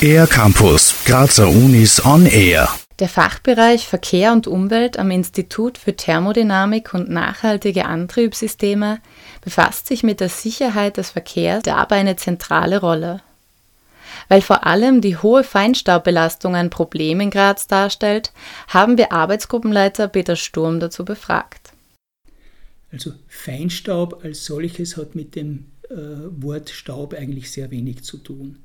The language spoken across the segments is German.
Air Campus, Grazer Unis on Air. Der Fachbereich Verkehr und Umwelt am Institut für Thermodynamik und nachhaltige Antriebssysteme befasst sich mit der Sicherheit des Verkehrs dabei eine zentrale Rolle. Weil vor allem die hohe Feinstaubbelastung ein Problem in Graz darstellt, haben wir Arbeitsgruppenleiter Peter Sturm dazu befragt. Also Feinstaub als solches hat mit dem Wort Staub eigentlich sehr wenig zu tun.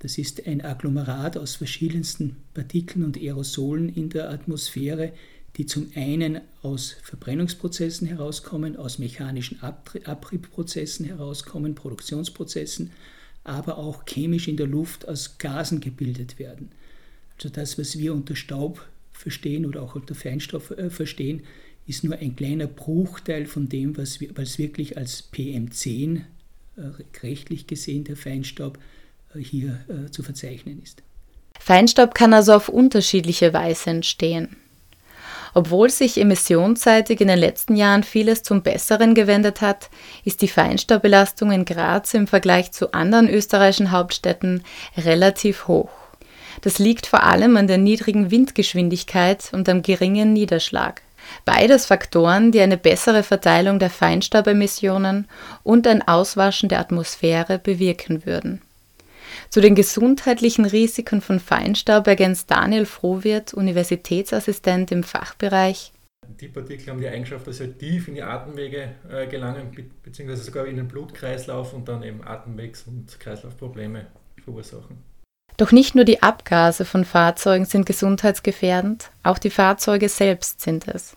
Das ist ein Agglomerat aus verschiedensten Partikeln und Aerosolen in der Atmosphäre, die zum einen aus Verbrennungsprozessen herauskommen, aus mechanischen Abriebprozessen herauskommen, Produktionsprozessen, aber auch chemisch in der Luft aus Gasen gebildet werden. Also das, was wir unter Staub verstehen oder auch unter Feinstaub äh, verstehen, ist nur ein kleiner Bruchteil von dem, was, wir, was wirklich als PM10 äh, rechtlich gesehen der Feinstaub äh, hier äh, zu verzeichnen ist. Feinstaub kann also auf unterschiedliche Weise entstehen. Obwohl sich emissionsseitig in den letzten Jahren vieles zum Besseren gewendet hat, ist die Feinstaubbelastung in Graz im Vergleich zu anderen österreichischen Hauptstädten relativ hoch. Das liegt vor allem an der niedrigen Windgeschwindigkeit und am geringen Niederschlag. Beides Faktoren, die eine bessere Verteilung der Feinstaubemissionen und ein Auswaschen der Atmosphäre bewirken würden. Zu den gesundheitlichen Risiken von Feinstaub ergänzt Daniel Frohwirt, Universitätsassistent im Fachbereich. Die Partikel haben die Eigenschaft, dass sie tief in die Atemwege äh, gelangen, beziehungsweise sogar in den Blutkreislauf und dann eben Atemwegs- und Kreislaufprobleme verursachen. Doch nicht nur die Abgase von Fahrzeugen sind gesundheitsgefährdend, auch die Fahrzeuge selbst sind es.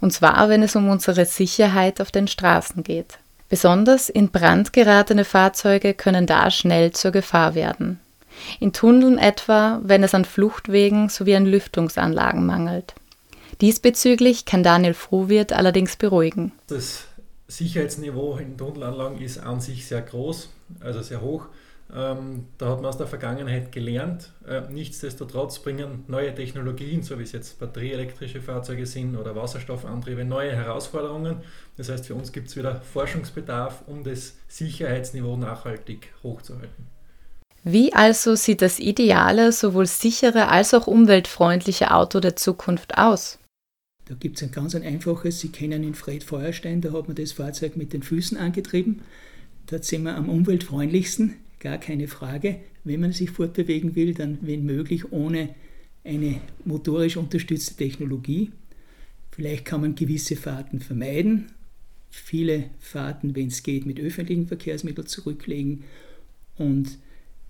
Und zwar, wenn es um unsere Sicherheit auf den Straßen geht. Besonders in Brand geratene Fahrzeuge können da schnell zur Gefahr werden. In Tunneln etwa, wenn es an Fluchtwegen sowie an Lüftungsanlagen mangelt. Diesbezüglich kann Daniel Frohwirt allerdings beruhigen. Das Sicherheitsniveau in Tunnelanlagen ist an sich sehr groß, also sehr hoch. Ähm, da hat man aus der Vergangenheit gelernt. Äh, nichtsdestotrotz bringen neue Technologien, so wie es jetzt batterieelektrische Fahrzeuge sind oder Wasserstoffantriebe, neue Herausforderungen. Das heißt, für uns gibt es wieder Forschungsbedarf, um das Sicherheitsniveau nachhaltig hochzuhalten. Wie also sieht das ideale, sowohl sichere als auch umweltfreundliche Auto der Zukunft aus? Da gibt es ein ganz ein einfaches, Sie kennen in Fred Feuerstein, da hat man das Fahrzeug mit den Füßen angetrieben. Dort sind wir am umweltfreundlichsten gar keine Frage. Wenn man sich fortbewegen will, dann wenn möglich ohne eine motorisch unterstützte Technologie. Vielleicht kann man gewisse Fahrten vermeiden, viele Fahrten, wenn es geht, mit öffentlichen Verkehrsmitteln zurücklegen und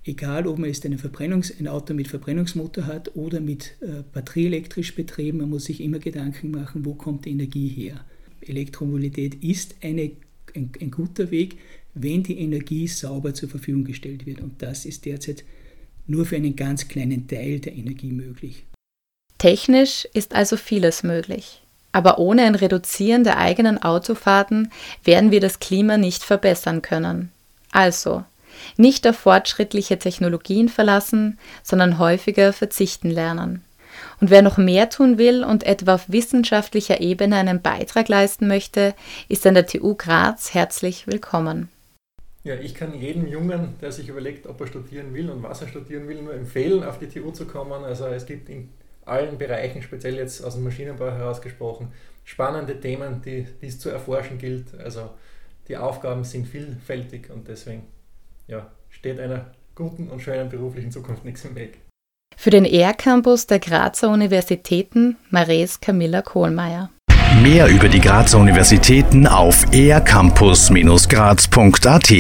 egal ob man jetzt ein Auto mit Verbrennungsmotor hat oder mit äh, batterieelektrisch betrieben, man muss sich immer Gedanken machen, wo kommt die Energie her. Elektromobilität ist eine, ein, ein guter Weg, wenn die Energie sauber zur Verfügung gestellt wird. Und das ist derzeit nur für einen ganz kleinen Teil der Energie möglich. Technisch ist also vieles möglich. Aber ohne ein Reduzieren der eigenen Autofahrten werden wir das Klima nicht verbessern können. Also, nicht auf fortschrittliche Technologien verlassen, sondern häufiger verzichten lernen. Und wer noch mehr tun will und etwa auf wissenschaftlicher Ebene einen Beitrag leisten möchte, ist an der TU Graz herzlich willkommen. Ja, ich kann jedem Jungen, der sich überlegt, ob er studieren will und was er studieren will, nur empfehlen, auf die TU zu kommen. Also es gibt in allen Bereichen, speziell jetzt aus dem Maschinenbau herausgesprochen, spannende Themen, die, die es zu erforschen gilt. Also die Aufgaben sind vielfältig und deswegen ja, steht einer guten und schönen beruflichen Zukunft nichts im Weg. Für den ER-Campus der Grazer Universitäten Mares Camilla Kohlmeier. Mehr über die Grazer Universitäten auf ercampus-graz.at